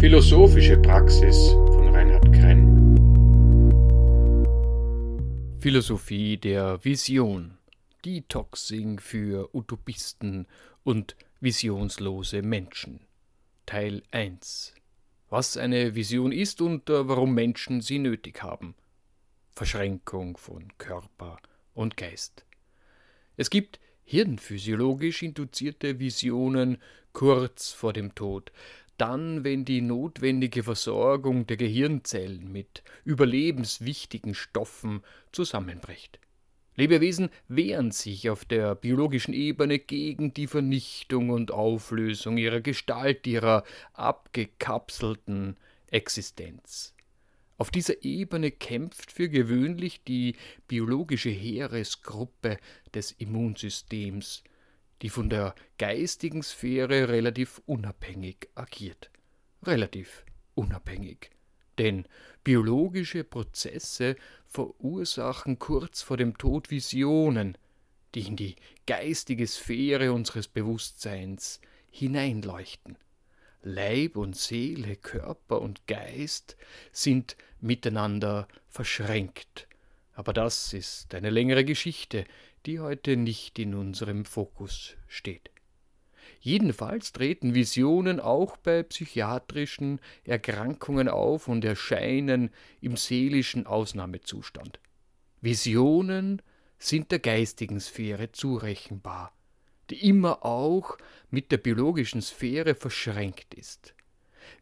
Philosophische Praxis von Reinhard Krenn. Philosophie der Vision. Detoxing für Utopisten und visionslose Menschen. Teil 1. Was eine Vision ist und äh, warum Menschen sie nötig haben. Verschränkung von Körper und Geist. Es gibt hirnphysiologisch induzierte Visionen kurz vor dem Tod, dann, wenn die notwendige Versorgung der Gehirnzellen mit überlebenswichtigen Stoffen zusammenbricht. Lebewesen wehren sich auf der biologischen Ebene gegen die Vernichtung und Auflösung ihrer Gestalt, ihrer abgekapselten Existenz. Auf dieser Ebene kämpft für gewöhnlich die biologische Heeresgruppe des Immunsystems die von der geistigen Sphäre relativ unabhängig agiert. Relativ unabhängig. Denn biologische Prozesse verursachen kurz vor dem Tod Visionen, die in die geistige Sphäre unseres Bewusstseins hineinleuchten. Leib und Seele, Körper und Geist sind miteinander verschränkt. Aber das ist eine längere Geschichte, die heute nicht in unserem Fokus steht. Jedenfalls treten Visionen auch bei psychiatrischen Erkrankungen auf und erscheinen im seelischen Ausnahmezustand. Visionen sind der geistigen Sphäre zurechenbar, die immer auch mit der biologischen Sphäre verschränkt ist.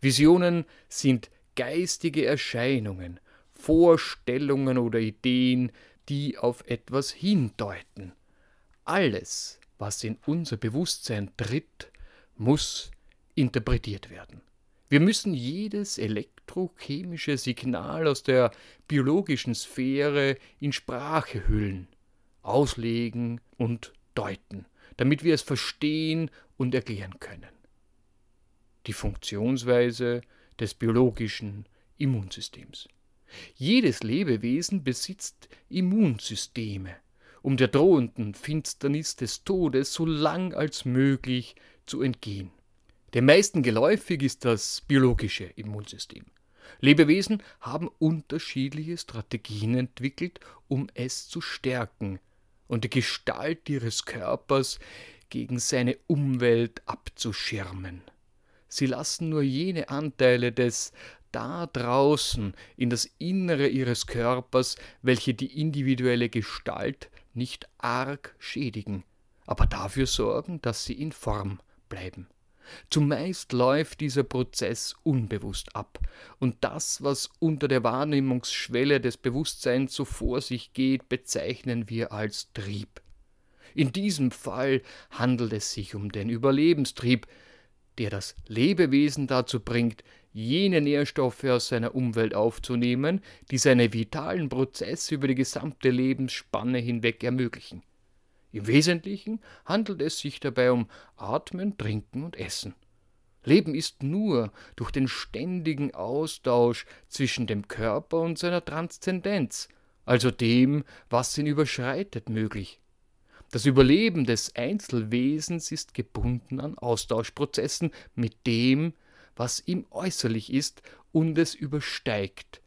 Visionen sind geistige Erscheinungen, Vorstellungen oder Ideen, die auf etwas hindeuten. Alles, was in unser Bewusstsein tritt, muss interpretiert werden. Wir müssen jedes elektrochemische Signal aus der biologischen Sphäre in Sprache hüllen, auslegen und deuten, damit wir es verstehen und erklären können. Die Funktionsweise des biologischen Immunsystems. Jedes Lebewesen besitzt Immunsysteme, um der drohenden Finsternis des Todes so lang als möglich zu entgehen. Den meisten geläufig ist das biologische Immunsystem. Lebewesen haben unterschiedliche Strategien entwickelt, um es zu stärken und die Gestalt ihres Körpers gegen seine Umwelt abzuschirmen. Sie lassen nur jene Anteile des da draußen in das Innere ihres Körpers, welche die individuelle Gestalt nicht arg schädigen, aber dafür sorgen, dass sie in Form bleiben. Zumeist läuft dieser Prozess unbewusst ab, und das, was unter der Wahrnehmungsschwelle des Bewusstseins so vor sich geht, bezeichnen wir als Trieb. In diesem Fall handelt es sich um den Überlebenstrieb, der das Lebewesen dazu bringt, jene Nährstoffe aus seiner Umwelt aufzunehmen, die seine vitalen Prozesse über die gesamte Lebensspanne hinweg ermöglichen. Im Wesentlichen handelt es sich dabei um Atmen, Trinken und Essen. Leben ist nur durch den ständigen Austausch zwischen dem Körper und seiner Transzendenz, also dem, was ihn überschreitet, möglich. Das Überleben des Einzelwesens ist gebunden an Austauschprozessen mit dem, was ihm äußerlich ist und es übersteigt,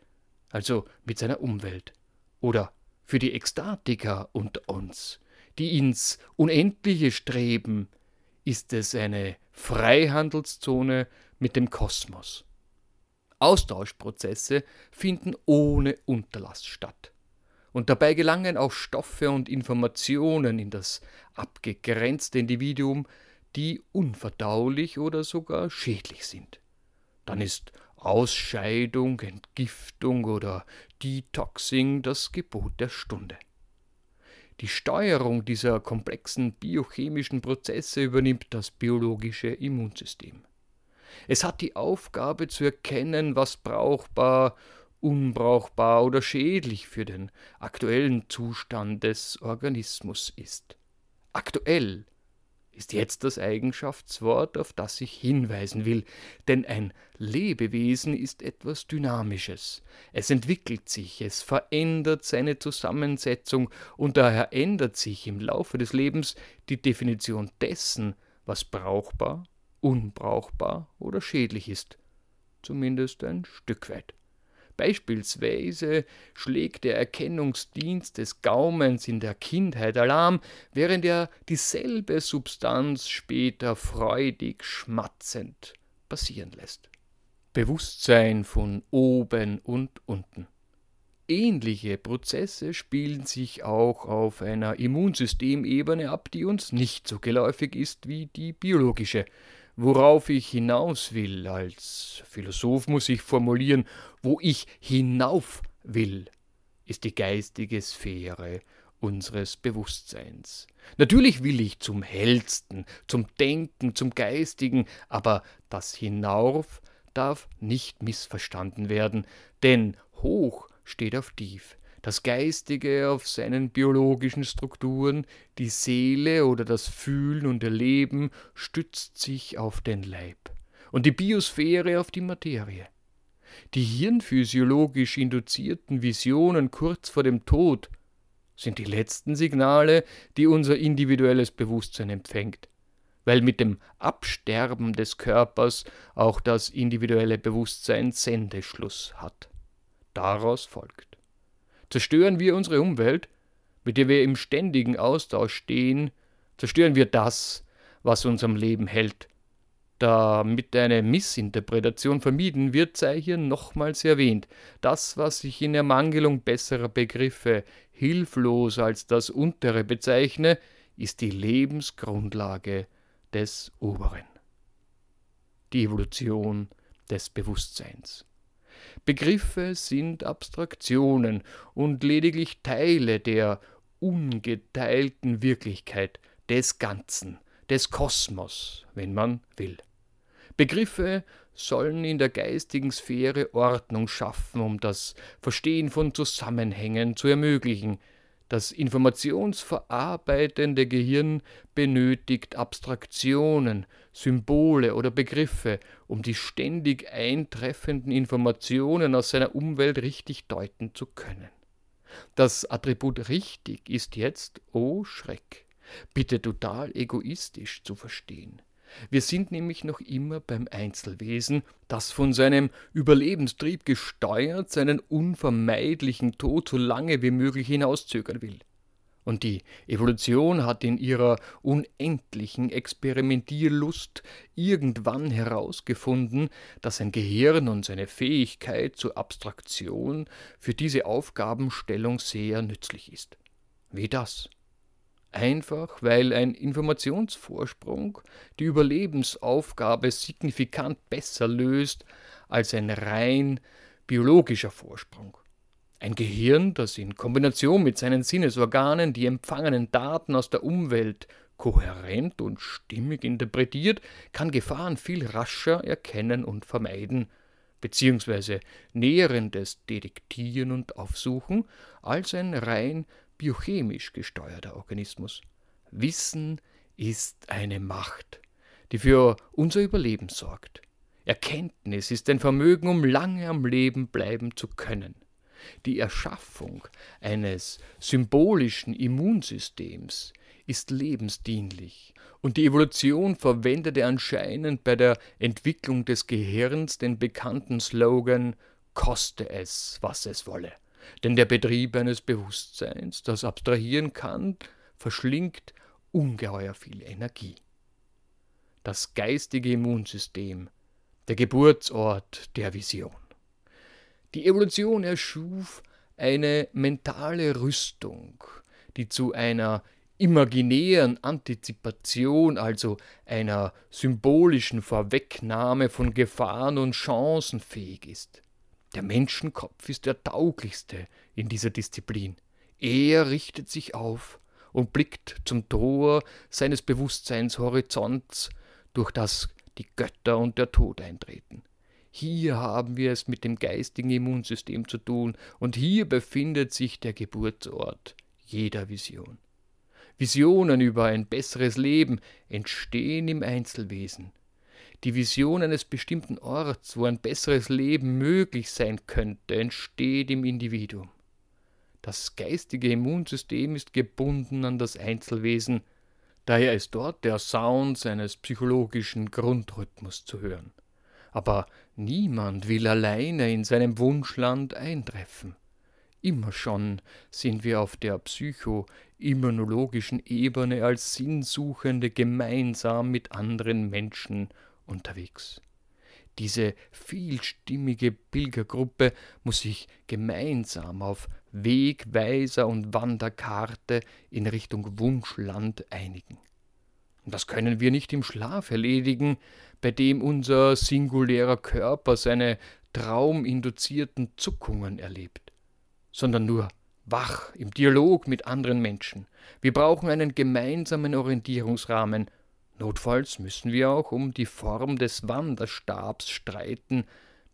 also mit seiner Umwelt. Oder für die Ekstatiker unter uns, die ins Unendliche streben, ist es eine Freihandelszone mit dem Kosmos. Austauschprozesse finden ohne Unterlass statt und dabei gelangen auch Stoffe und Informationen in das abgegrenzte Individuum, die unverdaulich oder sogar schädlich sind. Dann ist Ausscheidung, Entgiftung oder Detoxing das Gebot der Stunde. Die Steuerung dieser komplexen biochemischen Prozesse übernimmt das biologische Immunsystem. Es hat die Aufgabe zu erkennen, was brauchbar unbrauchbar oder schädlich für den aktuellen Zustand des Organismus ist. Aktuell ist jetzt das Eigenschaftswort, auf das ich hinweisen will, denn ein Lebewesen ist etwas Dynamisches. Es entwickelt sich, es verändert seine Zusammensetzung und daher ändert sich im Laufe des Lebens die Definition dessen, was brauchbar, unbrauchbar oder schädlich ist. zumindest ein Stück weit. Beispielsweise schlägt der Erkennungsdienst des Gaumens in der Kindheit Alarm, während er dieselbe Substanz später freudig schmatzend passieren lässt. Bewusstsein von oben und unten. Ähnliche Prozesse spielen sich auch auf einer Immunsystemebene ab, die uns nicht so geläufig ist wie die biologische. Worauf ich hinaus will, als Philosoph muss ich formulieren, wo ich hinauf will, ist die geistige Sphäre unseres Bewusstseins. Natürlich will ich zum Hellsten, zum Denken, zum Geistigen, aber das Hinauf darf nicht missverstanden werden, denn hoch steht auf tief, das Geistige auf seinen biologischen Strukturen, die Seele oder das Fühlen und Erleben stützt sich auf den Leib und die Biosphäre auf die Materie. Die hirnphysiologisch induzierten Visionen kurz vor dem Tod sind die letzten Signale, die unser individuelles Bewusstsein empfängt, weil mit dem Absterben des Körpers auch das individuelle Bewusstsein Sendeschluss hat. Daraus folgt. Zerstören wir unsere Umwelt, mit der wir im ständigen Austausch stehen, zerstören wir das, was uns am Leben hält. Damit eine Missinterpretation vermieden wird, sei hier nochmals erwähnt, das, was ich in Ermangelung besserer Begriffe hilflos als das untere bezeichne, ist die Lebensgrundlage des Oberen. Die Evolution des Bewusstseins. Begriffe sind Abstraktionen und lediglich Teile der ungeteilten Wirklichkeit des Ganzen, des Kosmos, wenn man will. Begriffe sollen in der geistigen Sphäre Ordnung schaffen, um das Verstehen von Zusammenhängen zu ermöglichen, das informationsverarbeitende Gehirn benötigt Abstraktionen, Symbole oder Begriffe, um die ständig eintreffenden Informationen aus seiner Umwelt richtig deuten zu können. Das Attribut richtig ist jetzt, oh Schreck, bitte total egoistisch zu verstehen. Wir sind nämlich noch immer beim Einzelwesen, das von seinem Überlebenstrieb gesteuert seinen unvermeidlichen Tod so lange wie möglich hinauszögern will. Und die Evolution hat in ihrer unendlichen Experimentierlust irgendwann herausgefunden, dass ein Gehirn und seine Fähigkeit zur Abstraktion für diese Aufgabenstellung sehr nützlich ist. Wie das? Einfach weil ein Informationsvorsprung die Überlebensaufgabe signifikant besser löst als ein rein biologischer Vorsprung. Ein Gehirn, das in Kombination mit seinen Sinnesorganen die empfangenen Daten aus der Umwelt kohärent und stimmig interpretiert, kann Gefahren viel rascher erkennen und vermeiden, beziehungsweise Näherendes detektieren und aufsuchen, als ein rein biochemisch gesteuerter Organismus. Wissen ist eine Macht, die für unser Überleben sorgt. Erkenntnis ist ein Vermögen, um lange am Leben bleiben zu können. Die Erschaffung eines symbolischen Immunsystems ist lebensdienlich, und die Evolution verwendete anscheinend bei der Entwicklung des Gehirns den bekannten Slogan Koste es, was es wolle. Denn der Betrieb eines Bewusstseins, das abstrahieren kann, verschlingt ungeheuer viel Energie. Das geistige Immunsystem, der Geburtsort der Vision. Die Evolution erschuf eine mentale Rüstung, die zu einer imaginären Antizipation, also einer symbolischen Vorwegnahme von Gefahren und Chancen fähig ist. Der Menschenkopf ist der tauglichste in dieser Disziplin. Er richtet sich auf und blickt zum Tor seines Bewusstseinshorizonts, durch das die Götter und der Tod eintreten. Hier haben wir es mit dem geistigen Immunsystem zu tun, und hier befindet sich der Geburtsort jeder Vision. Visionen über ein besseres Leben entstehen im Einzelwesen die Vision eines bestimmten Orts, wo ein besseres Leben möglich sein könnte, entsteht im Individuum. Das geistige Immunsystem ist gebunden an das Einzelwesen, daher ist dort der Sound seines psychologischen Grundrhythmus zu hören. Aber niemand will alleine in seinem Wunschland eintreffen. Immer schon sind wir auf der psycho-immunologischen Ebene als Sinnsuchende gemeinsam mit anderen Menschen unterwegs. Diese vielstimmige Pilgergruppe muss sich gemeinsam auf Wegweiser und Wanderkarte in Richtung Wunschland einigen. Und das können wir nicht im Schlaf erledigen, bei dem unser singulärer Körper seine trauminduzierten Zuckungen erlebt sondern nur wach im Dialog mit anderen Menschen. Wir brauchen einen gemeinsamen Orientierungsrahmen. Notfalls müssen wir auch um die Form des Wanderstabs streiten,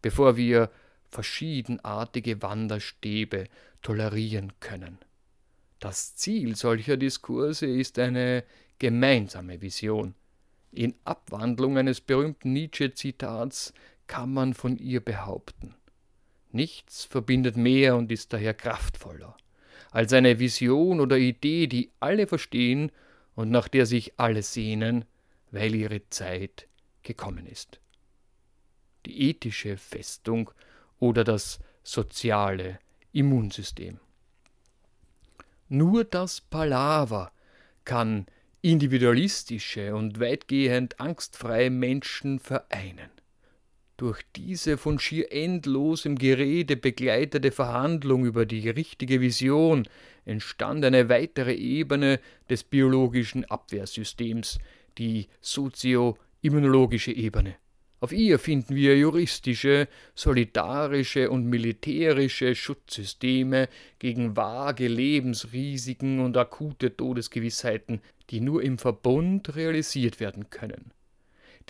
bevor wir verschiedenartige Wanderstäbe tolerieren können. Das Ziel solcher Diskurse ist eine gemeinsame Vision. In Abwandlung eines berühmten Nietzsche-Zitats kann man von ihr behaupten. Nichts verbindet mehr und ist daher kraftvoller als eine Vision oder Idee, die alle verstehen und nach der sich alle sehnen, weil ihre Zeit gekommen ist. Die ethische Festung oder das soziale Immunsystem. Nur das Palaver kann individualistische und weitgehend angstfreie Menschen vereinen. Durch diese von schier endlosem Gerede begleitete Verhandlung über die richtige Vision entstand eine weitere Ebene des biologischen Abwehrsystems, die sozio-immunologische Ebene. Auf ihr finden wir juristische, solidarische und militärische Schutzsysteme gegen vage Lebensrisiken und akute Todesgewissheiten, die nur im Verbund realisiert werden können.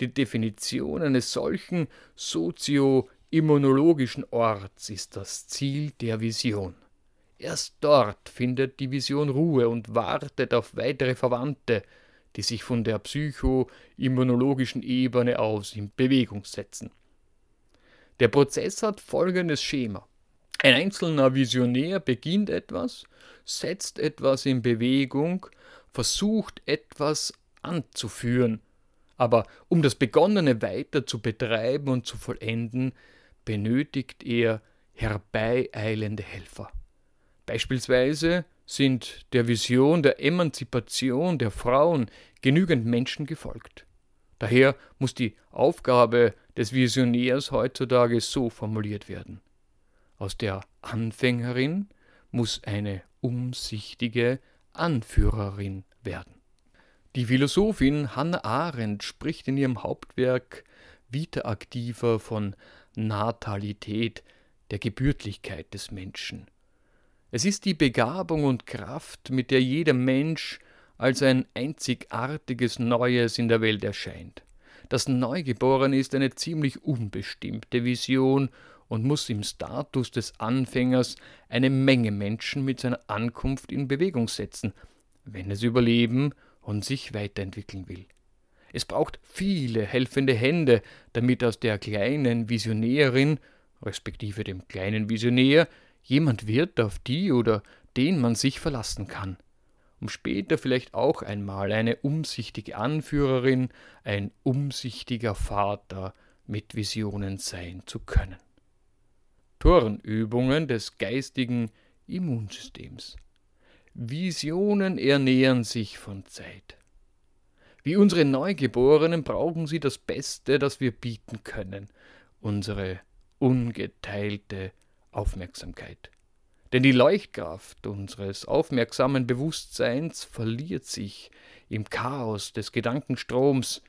Die Definition eines solchen sozio-immunologischen Orts ist das Ziel der Vision. Erst dort findet die Vision Ruhe und wartet auf weitere Verwandte, die sich von der psycho-immunologischen Ebene aus in Bewegung setzen. Der Prozess hat folgendes Schema. Ein einzelner Visionär beginnt etwas, setzt etwas in Bewegung, versucht etwas anzuführen, aber um das Begonnene weiter zu betreiben und zu vollenden, benötigt er herbeieilende Helfer. Beispielsweise sind der Vision der Emanzipation der Frauen genügend Menschen gefolgt. Daher muss die Aufgabe des Visionärs heutzutage so formuliert werden. Aus der Anfängerin muss eine umsichtige Anführerin werden. Die Philosophin Hannah Arendt spricht in ihrem Hauptwerk Vita Activa von Natalität, der Gebürtlichkeit des Menschen. Es ist die Begabung und Kraft, mit der jeder Mensch als ein einzigartiges Neues in der Welt erscheint. Das Neugeborene ist eine ziemlich unbestimmte Vision und muss im Status des Anfängers eine Menge Menschen mit seiner Ankunft in Bewegung setzen, wenn es überleben und sich weiterentwickeln will. Es braucht viele helfende Hände, damit aus der kleinen Visionärin, respektive dem kleinen Visionär, jemand wird, auf die oder den man sich verlassen kann, um später vielleicht auch einmal eine umsichtige Anführerin, ein umsichtiger Vater mit Visionen sein zu können. Turnübungen des geistigen Immunsystems. Visionen ernähren sich von Zeit. Wie unsere Neugeborenen brauchen sie das Beste, das wir bieten können, unsere ungeteilte Aufmerksamkeit. Denn die Leuchtkraft unseres aufmerksamen Bewusstseins verliert sich im Chaos des Gedankenstroms,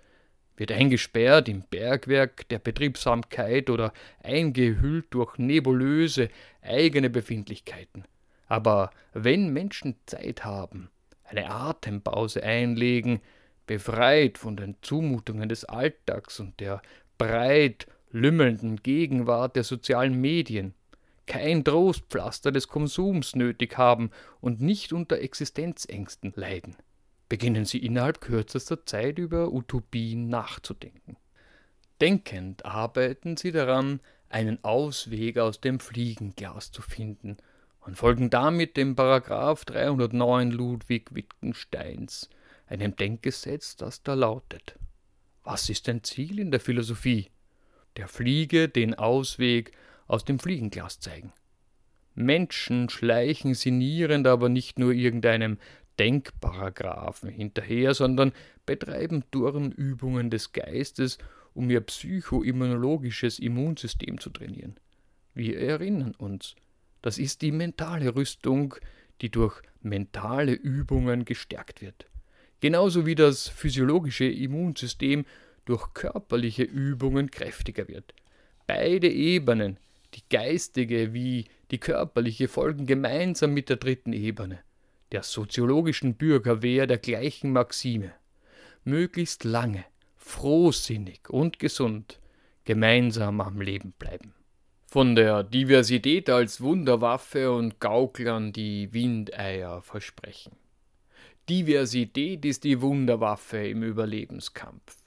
wird eingesperrt im Bergwerk der Betriebsamkeit oder eingehüllt durch nebulöse eigene Befindlichkeiten. Aber wenn Menschen Zeit haben, eine Atempause einlegen, befreit von den Zumutungen des Alltags und der breit lümmelnden Gegenwart der sozialen Medien, kein Trostpflaster des Konsums nötig haben und nicht unter Existenzängsten leiden, beginnen sie innerhalb kürzester Zeit über Utopien nachzudenken. Denkend arbeiten sie daran, einen Ausweg aus dem Fliegenglas zu finden und folgen damit dem Paragraph 309 Ludwig Wittgensteins, einem Denkgesetz, das da lautet: Was ist ein Ziel in der Philosophie? der Fliege den Ausweg aus dem Fliegenglas zeigen. Menschen schleichen sinnierend aber nicht nur irgendeinem Denkparagraphen hinterher, sondern betreiben Turnübungen des Geistes, um ihr psychoimmunologisches Immunsystem zu trainieren. Wir erinnern uns, das ist die mentale Rüstung, die durch mentale Übungen gestärkt wird. Genauso wie das physiologische Immunsystem durch körperliche Übungen kräftiger wird. Beide Ebenen, die geistige wie die körperliche, folgen gemeinsam mit der dritten Ebene, der soziologischen Bürgerwehr der gleichen Maxime. Möglichst lange, frohsinnig und gesund gemeinsam am Leben bleiben. Von der Diversität als Wunderwaffe und Gauklern die Windeier versprechen. Diversität ist die Wunderwaffe im Überlebenskampf.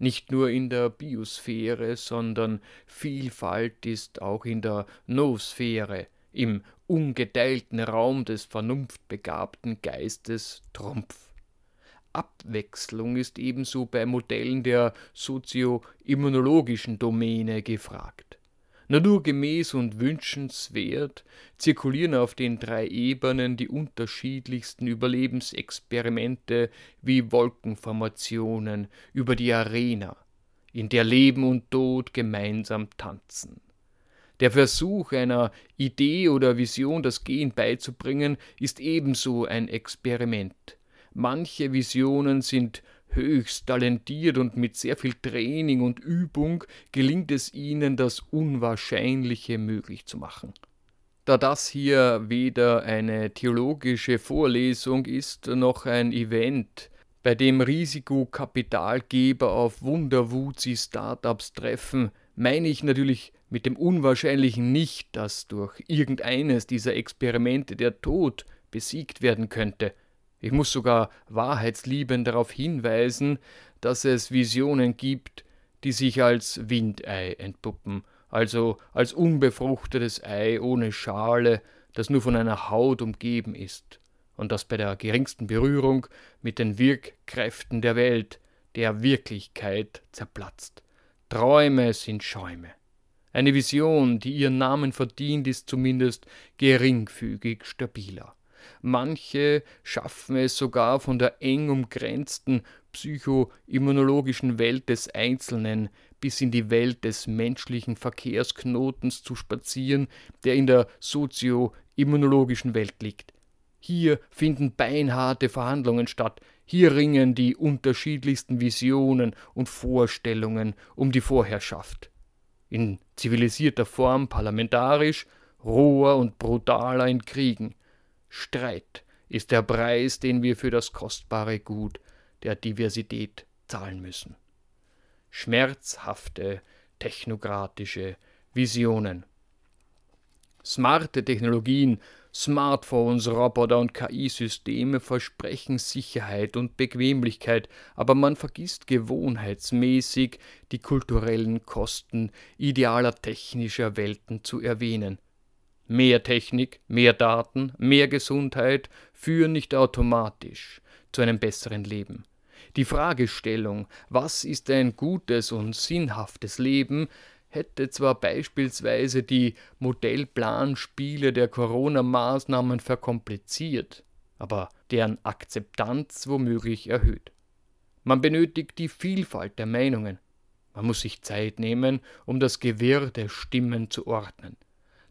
Nicht nur in der Biosphäre, sondern Vielfalt ist auch in der Noosphäre, im ungeteilten Raum des vernunftbegabten Geistes Trumpf. Abwechslung ist ebenso bei Modellen der sozioimmunologischen Domäne gefragt. Naturgemäß und wünschenswert zirkulieren auf den drei Ebenen die unterschiedlichsten Überlebensexperimente wie Wolkenformationen über die Arena, in der Leben und Tod gemeinsam tanzen. Der Versuch einer Idee oder Vision das Gehen beizubringen, ist ebenso ein Experiment. Manche Visionen sind höchst talentiert und mit sehr viel Training und Übung gelingt es ihnen, das Unwahrscheinliche möglich zu machen. Da das hier weder eine theologische Vorlesung ist noch ein Event, bei dem Risikokapitalgeber auf Wunderwuzi-Startups treffen, meine ich natürlich mit dem Unwahrscheinlichen nicht, dass durch irgendeines dieser Experimente der Tod besiegt werden könnte, ich muss sogar wahrheitsliebend darauf hinweisen, dass es Visionen gibt, die sich als Windei entpuppen, also als unbefruchtetes Ei ohne Schale, das nur von einer Haut umgeben ist und das bei der geringsten Berührung mit den Wirkkräften der Welt, der Wirklichkeit zerplatzt. Träume sind Schäume. Eine Vision, die ihren Namen verdient, ist zumindest geringfügig stabiler. Manche schaffen es sogar von der eng umgrenzten psychoimmunologischen Welt des Einzelnen bis in die Welt des menschlichen Verkehrsknotens zu spazieren, der in der sozioimmunologischen Welt liegt. Hier finden beinharte Verhandlungen statt, hier ringen die unterschiedlichsten Visionen und Vorstellungen um die Vorherrschaft. In zivilisierter Form parlamentarisch, roher und brutaler in Kriegen. Streit ist der Preis, den wir für das kostbare Gut der Diversität zahlen müssen. Schmerzhafte technokratische Visionen. Smarte Technologien, Smartphones, Roboter und KI-Systeme versprechen Sicherheit und Bequemlichkeit, aber man vergisst gewohnheitsmäßig die kulturellen Kosten idealer technischer Welten zu erwähnen. Mehr Technik, mehr Daten, mehr Gesundheit führen nicht automatisch zu einem besseren Leben. Die Fragestellung, was ist ein gutes und sinnhaftes Leben, hätte zwar beispielsweise die Modellplanspiele der Corona-Maßnahmen verkompliziert, aber deren Akzeptanz womöglich erhöht. Man benötigt die Vielfalt der Meinungen. Man muss sich Zeit nehmen, um das Gewirr der Stimmen zu ordnen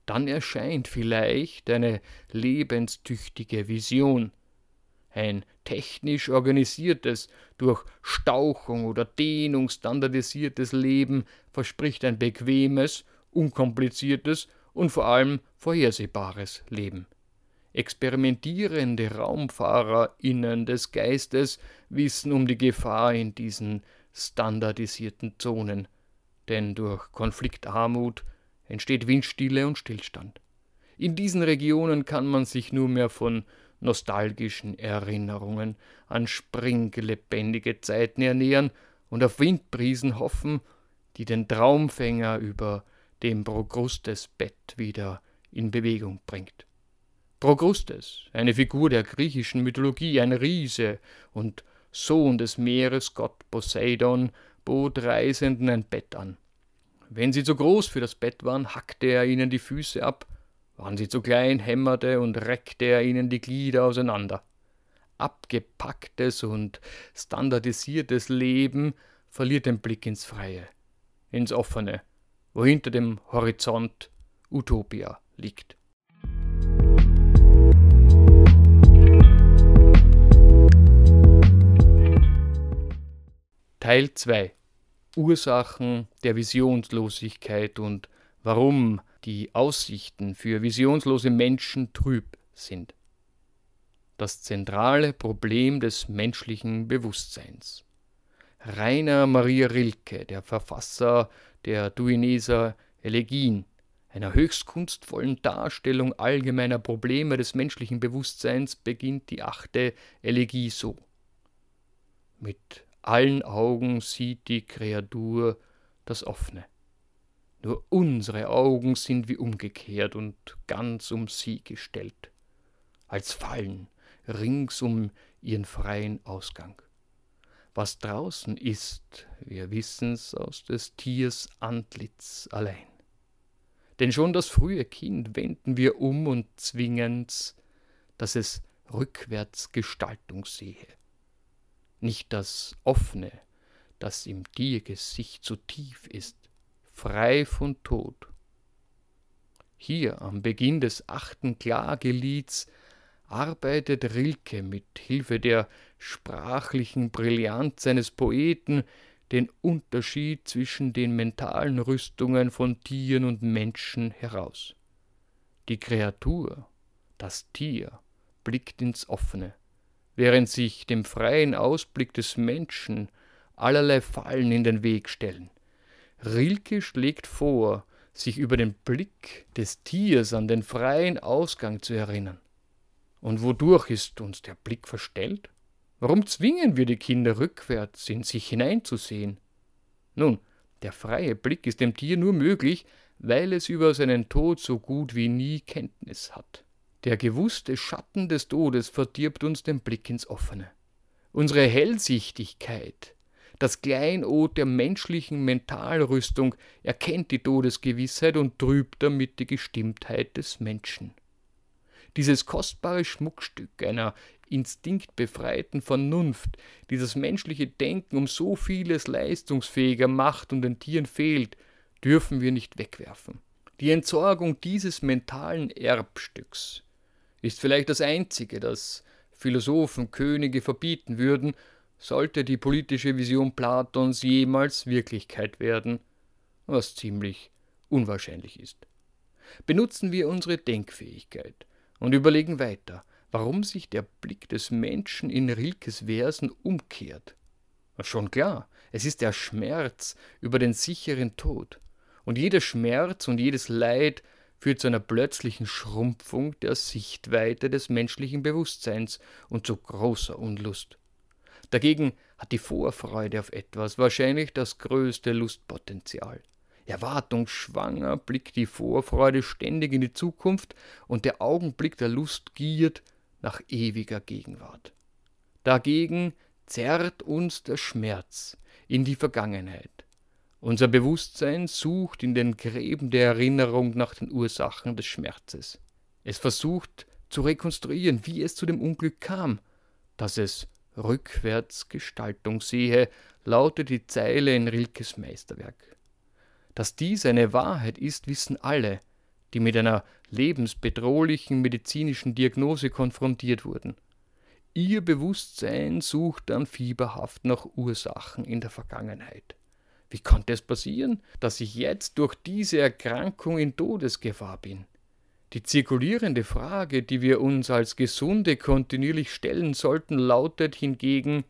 dann erscheint vielleicht eine lebenstüchtige Vision. Ein technisch organisiertes, durch Stauchung oder Dehnung standardisiertes Leben verspricht ein bequemes, unkompliziertes und vor allem vorhersehbares Leben. Experimentierende RaumfahrerInnen des Geistes wissen um die Gefahr in diesen standardisierten Zonen, denn durch Konfliktarmut entsteht Windstille und Stillstand. In diesen Regionen kann man sich nur mehr von nostalgischen Erinnerungen an springlebendige Zeiten ernähren und auf Windbrisen hoffen, die den Traumfänger über dem Prokrustes Bett wieder in Bewegung bringt. Prokrustes, eine Figur der griechischen Mythologie, ein Riese und Sohn des Meeresgott Poseidon, bot Reisenden ein Bett an. Wenn sie zu groß für das Bett waren, hackte er ihnen die Füße ab, waren sie zu klein, hämmerte und reckte er ihnen die Glieder auseinander. Abgepacktes und standardisiertes Leben verliert den Blick ins Freie, ins Offene, wo hinter dem Horizont Utopia liegt. Teil 2 Ursachen der Visionslosigkeit und warum die Aussichten für visionslose Menschen trüb sind. Das zentrale Problem des menschlichen Bewusstseins. Rainer Maria Rilke, der Verfasser der Duineser Elegien, einer höchst kunstvollen Darstellung allgemeiner Probleme des menschlichen Bewusstseins, beginnt die achte Elegie so. Mit allen Augen sieht die Kreatur das Offene. Nur unsere Augen sind wie umgekehrt und ganz um sie gestellt, als Fallen rings um ihren freien Ausgang. Was draußen ist, wir wissen's aus des Tiers Antlitz allein. Denn schon das frühe Kind wenden wir um und zwingen's, dass es rückwärts Gestaltung sehe. Nicht das Offene, das im Tiergesicht so tief ist, frei von Tod. Hier am Beginn des achten Klagelieds arbeitet Rilke mit Hilfe der sprachlichen Brillanz seines Poeten den Unterschied zwischen den mentalen Rüstungen von Tieren und Menschen heraus. Die Kreatur, das Tier, blickt ins Offene, während sich dem freien Ausblick des Menschen allerlei Fallen in den Weg stellen. Rilke schlägt vor, sich über den Blick des Tiers an den freien Ausgang zu erinnern. Und wodurch ist uns der Blick verstellt? Warum zwingen wir die Kinder rückwärts in sich hineinzusehen? Nun, der freie Blick ist dem Tier nur möglich, weil es über seinen Tod so gut wie nie Kenntnis hat. Der gewusste Schatten des Todes verdirbt uns den Blick ins Offene. Unsere Hellsichtigkeit, das Kleinod der menschlichen Mentalrüstung erkennt die Todesgewissheit und trübt damit die Gestimmtheit des Menschen. Dieses kostbare Schmuckstück einer instinktbefreiten Vernunft, die das menschliche Denken um so vieles leistungsfähiger macht und den Tieren fehlt, dürfen wir nicht wegwerfen. Die Entsorgung dieses mentalen Erbstücks ist vielleicht das Einzige, das Philosophen, Könige verbieten würden, sollte die politische Vision Platons jemals Wirklichkeit werden, was ziemlich unwahrscheinlich ist. Benutzen wir unsere Denkfähigkeit und überlegen weiter, warum sich der Blick des Menschen in Rilkes Versen umkehrt. Schon klar, es ist der Schmerz über den sicheren Tod. Und jeder Schmerz und jedes Leid führt zu einer plötzlichen Schrumpfung der Sichtweite des menschlichen Bewusstseins und zu großer Unlust. Dagegen hat die Vorfreude auf etwas wahrscheinlich das größte Lustpotenzial. Erwartungsschwanger blickt die Vorfreude ständig in die Zukunft und der Augenblick der Lust giert nach ewiger Gegenwart. Dagegen zerrt uns der Schmerz in die Vergangenheit. Unser Bewusstsein sucht in den Gräben der Erinnerung nach den Ursachen des Schmerzes. Es versucht zu rekonstruieren, wie es zu dem Unglück kam, dass es rückwärts Gestaltung sehe, lautet die Zeile in Rilkes Meisterwerk. Dass dies eine Wahrheit ist, wissen alle, die mit einer lebensbedrohlichen medizinischen Diagnose konfrontiert wurden. Ihr Bewusstsein sucht dann fieberhaft nach Ursachen in der Vergangenheit. Wie konnte es passieren, dass ich jetzt durch diese Erkrankung in Todesgefahr bin? Die zirkulierende Frage, die wir uns als Gesunde kontinuierlich stellen sollten, lautet hingegen,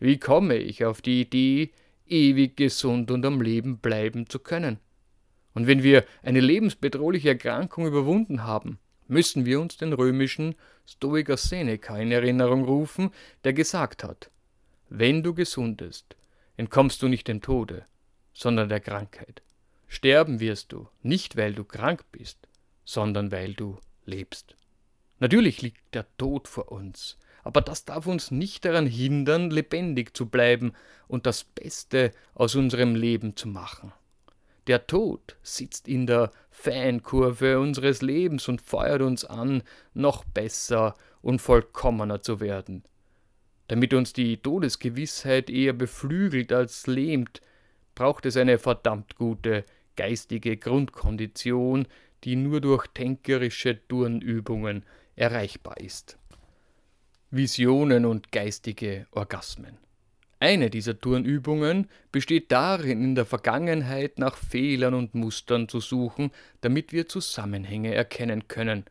wie komme ich auf die Idee, ewig gesund und am Leben bleiben zu können? Und wenn wir eine lebensbedrohliche Erkrankung überwunden haben, müssen wir uns den römischen Stoiker Seneca in Erinnerung rufen, der gesagt hat, wenn du gesundest, entkommst du nicht dem Tode, sondern der Krankheit. Sterben wirst du, nicht weil du krank bist, sondern weil du lebst. Natürlich liegt der Tod vor uns, aber das darf uns nicht daran hindern, lebendig zu bleiben und das Beste aus unserem Leben zu machen. Der Tod sitzt in der Fankurve unseres Lebens und feuert uns an, noch besser und vollkommener zu werden. Damit uns die Todesgewissheit eher beflügelt als lähmt, braucht es eine verdammt gute geistige Grundkondition, die nur durch tänkerische Turnübungen erreichbar ist. Visionen und geistige Orgasmen. Eine dieser Turnübungen besteht darin, in der Vergangenheit nach Fehlern und Mustern zu suchen, damit wir Zusammenhänge erkennen können.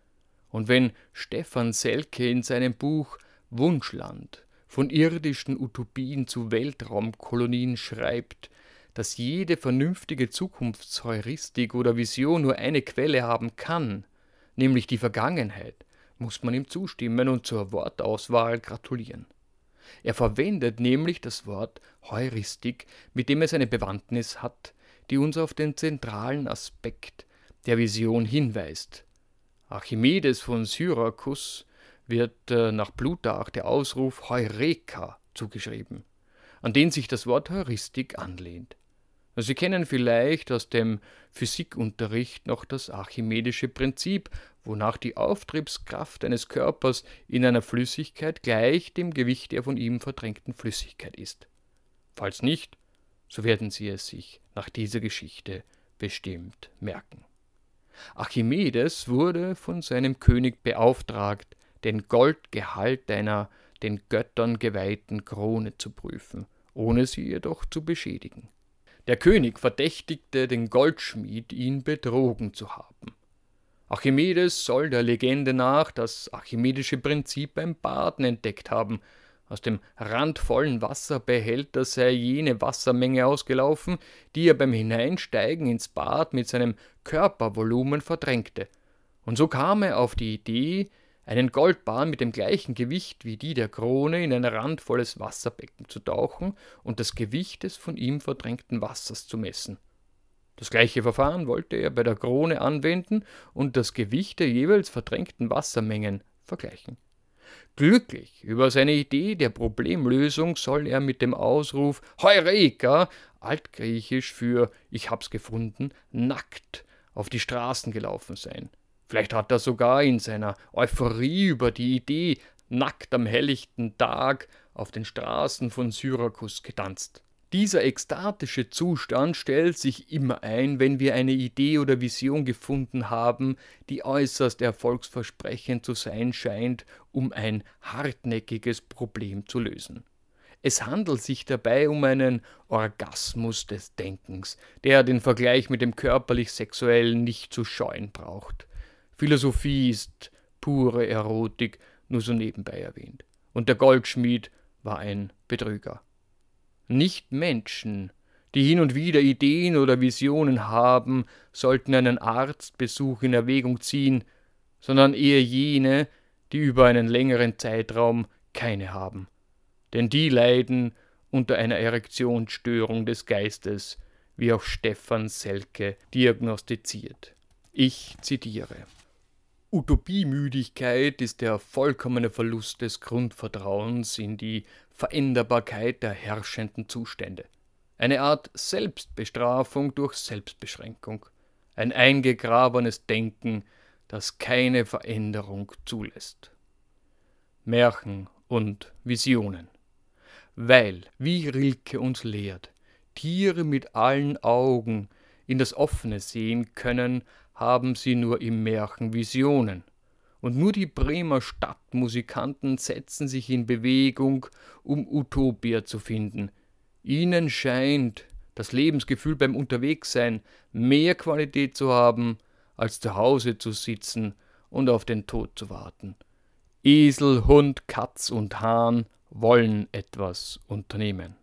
Und wenn Stefan Selke in seinem Buch Wunschland von irdischen Utopien zu Weltraumkolonien schreibt, dass jede vernünftige Zukunftsheuristik oder Vision nur eine Quelle haben kann, nämlich die Vergangenheit, muss man ihm zustimmen und zur Wortauswahl gratulieren. Er verwendet nämlich das Wort Heuristik, mit dem es eine Bewandtnis hat, die uns auf den zentralen Aspekt der Vision hinweist. Archimedes von Syrakus wird äh, nach Plutarch der Ausruf Heureka zugeschrieben, an den sich das Wort Heuristik anlehnt. Sie kennen vielleicht aus dem Physikunterricht noch das archimedische Prinzip, wonach die Auftriebskraft eines Körpers in einer Flüssigkeit gleich dem Gewicht der von ihm verdrängten Flüssigkeit ist. Falls nicht, so werden Sie es sich nach dieser Geschichte bestimmt merken. Archimedes wurde von seinem König beauftragt, den Goldgehalt einer den Göttern geweihten Krone zu prüfen, ohne sie jedoch zu beschädigen. Der König verdächtigte den Goldschmied, ihn betrogen zu haben. Archimedes soll der Legende nach das archimedische Prinzip beim Baden entdeckt haben. Aus dem randvollen Wasserbehälter sei jene Wassermenge ausgelaufen, die er beim Hineinsteigen ins Bad mit seinem Körpervolumen verdrängte. Und so kam er auf die Idee, einen Goldbahn mit dem gleichen Gewicht wie die der Krone in ein randvolles Wasserbecken zu tauchen und das Gewicht des von ihm verdrängten Wassers zu messen. Das gleiche Verfahren wollte er bei der Krone anwenden und das Gewicht der jeweils verdrängten Wassermengen vergleichen. Glücklich über seine Idee der Problemlösung soll er mit dem Ausruf Heureka, altgriechisch für Ich hab's gefunden, nackt auf die Straßen gelaufen sein. Vielleicht hat er sogar in seiner Euphorie über die Idee nackt am helllichten Tag auf den Straßen von Syrakus getanzt. Dieser ekstatische Zustand stellt sich immer ein, wenn wir eine Idee oder Vision gefunden haben, die äußerst erfolgsversprechend zu sein scheint, um ein hartnäckiges Problem zu lösen. Es handelt sich dabei um einen Orgasmus des Denkens, der den Vergleich mit dem körperlich-sexuellen nicht zu scheuen braucht. Philosophie ist pure Erotik, nur so nebenbei erwähnt. Und der Goldschmied war ein Betrüger. Nicht Menschen, die hin und wieder Ideen oder Visionen haben, sollten einen Arztbesuch in Erwägung ziehen, sondern eher jene, die über einen längeren Zeitraum keine haben. Denn die leiden unter einer Erektionsstörung des Geistes, wie auch Stefan Selke diagnostiziert. Ich zitiere. Utopiemüdigkeit ist der vollkommene Verlust des Grundvertrauens in die Veränderbarkeit der herrschenden Zustände. Eine Art Selbstbestrafung durch Selbstbeschränkung. Ein eingegrabenes Denken, das keine Veränderung zulässt. Märchen und Visionen. Weil, wie Rilke uns lehrt, Tiere mit allen Augen in das Offene sehen können, haben sie nur im Märchen Visionen. Und nur die Bremer Stadtmusikanten setzen sich in Bewegung, um Utopia zu finden. Ihnen scheint das Lebensgefühl beim Unterwegssein mehr Qualität zu haben, als zu Hause zu sitzen und auf den Tod zu warten. Esel, Hund, Katz und Hahn wollen etwas unternehmen.